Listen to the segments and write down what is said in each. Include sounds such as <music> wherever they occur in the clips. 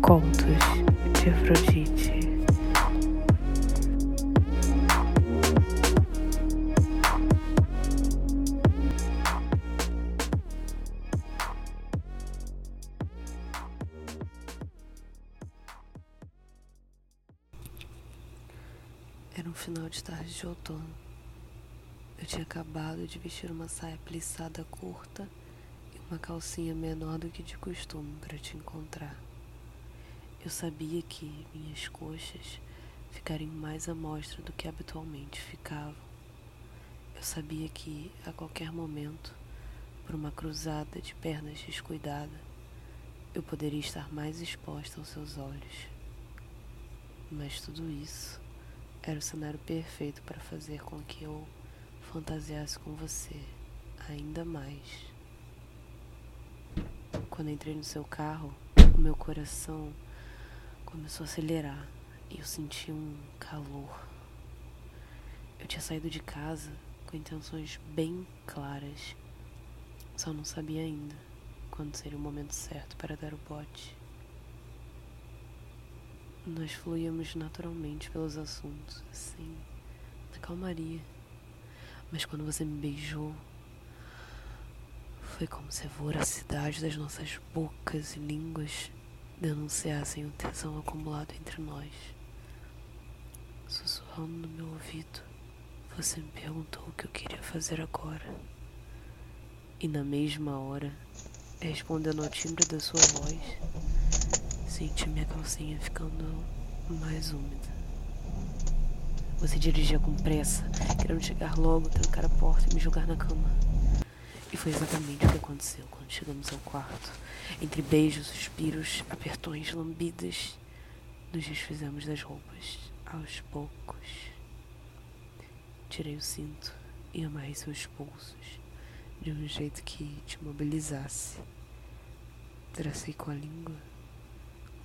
de Afrodite. Era um final de tarde de outono. Eu tinha acabado de vestir uma saia plissada curta e uma calcinha menor do que de costume para te encontrar. Eu sabia que minhas coxas ficariam mais à mostra do que habitualmente ficavam. Eu sabia que, a qualquer momento, por uma cruzada de pernas descuidada, eu poderia estar mais exposta aos seus olhos. Mas tudo isso era o cenário perfeito para fazer com que eu fantasiasse com você ainda mais. Quando entrei no seu carro, o meu coração começou a acelerar e eu senti um calor. Eu tinha saído de casa com intenções bem claras, só não sabia ainda quando seria o momento certo para dar o bote. Nós fluíamos naturalmente pelos assuntos, assim, na calmaria. Mas quando você me beijou, foi como se a voracidade das nossas bocas e línguas denunciassem o tesão acumulado entre nós. Sussurrando no meu ouvido, você me perguntou o que eu queria fazer agora. E na mesma hora, respondendo ao timbre da sua voz, senti minha calcinha ficando mais úmida. Você dirigia com pressa, querendo chegar logo, trancar a porta e me jogar na cama. E foi exatamente o que aconteceu quando chegamos ao quarto. Entre beijos, suspiros, apertões, lambidas, nos desfizemos das roupas, aos poucos. Tirei o cinto e amarrei seus pulsos de um jeito que te mobilizasse. Tracei com a língua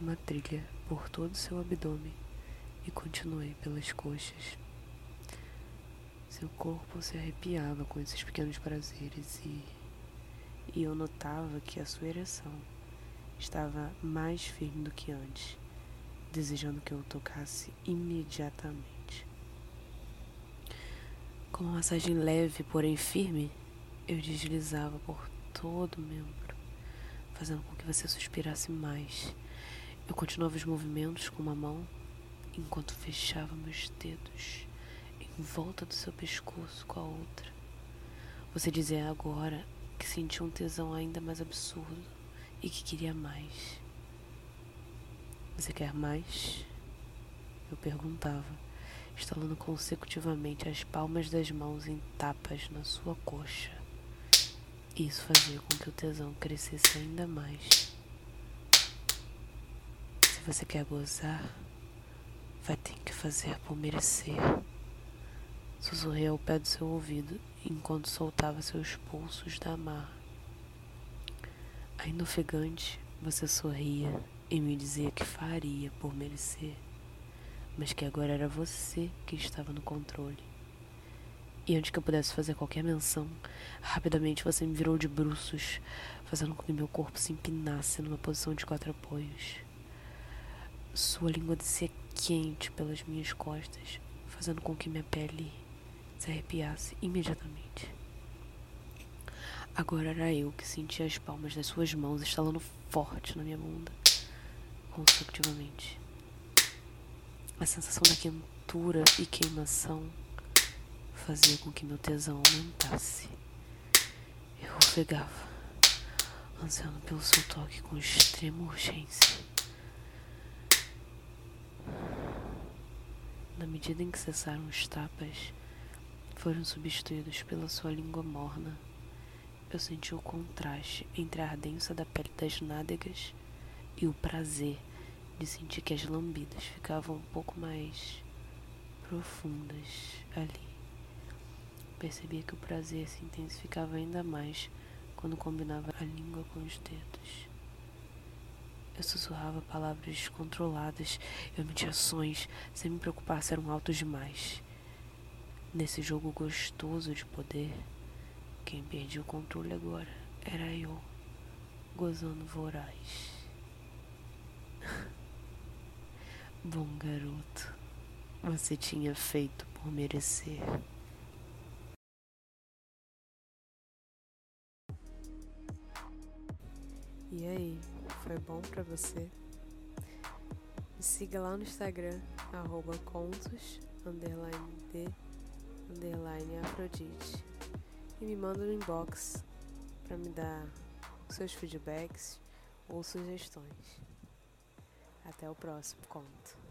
uma trilha por todo o seu abdômen e continuei pelas coxas. Seu corpo se arrepiava com esses pequenos prazeres e, e eu notava que a sua ereção estava mais firme do que antes, desejando que eu o tocasse imediatamente. Com uma massagem leve, porém firme, eu deslizava por todo o membro, fazendo com que você suspirasse mais. Eu continuava os movimentos com uma mão enquanto fechava meus dedos em volta do seu pescoço com a outra. Você dizia agora que sentia um tesão ainda mais absurdo e que queria mais. Você quer mais? Eu perguntava, instalando consecutivamente as palmas das mãos em tapas na sua coxa. Isso fazia com que o tesão crescesse ainda mais. Se você quer gozar, Vai ter que fazer por merecer. Sussurrei ao pé do seu ouvido enquanto soltava seus pulsos da mar. Ainda ofegante, você sorria e me dizia que faria por merecer, mas que agora era você que estava no controle. E antes que eu pudesse fazer qualquer menção, rapidamente você me virou de bruços, fazendo com que meu corpo se empinasse numa posição de quatro apoios. Sua língua descia quente pelas minhas costas, fazendo com que minha pele se arrepiasse imediatamente. Agora era eu que sentia as palmas das suas mãos estalando forte na minha bunda, consecutivamente. A sensação da quentura e queimação fazia com que meu tesão aumentasse. Eu ofegava, ansiando pelo seu toque com extrema urgência. Na medida em que cessaram os tapas, foram substituídos pela sua língua morna. Eu senti o contraste entre a ardência da pele das nádegas e o prazer de sentir que as lambidas ficavam um pouco mais profundas ali. Percebia que o prazer se intensificava ainda mais quando combinava a língua com os dedos. Eu sussurrava palavras descontroladas, eu emitia sons, sem me preocupar se eram altos demais. Nesse jogo gostoso de poder, quem perdia o controle agora era eu, gozando voraz. <laughs> Bom garoto, você tinha feito por merecer. E aí, foi bom para você? Me siga lá no Instagram, arroba contos, underline de, underline afrodite. E me manda no inbox para me dar seus feedbacks ou sugestões. Até o próximo conto.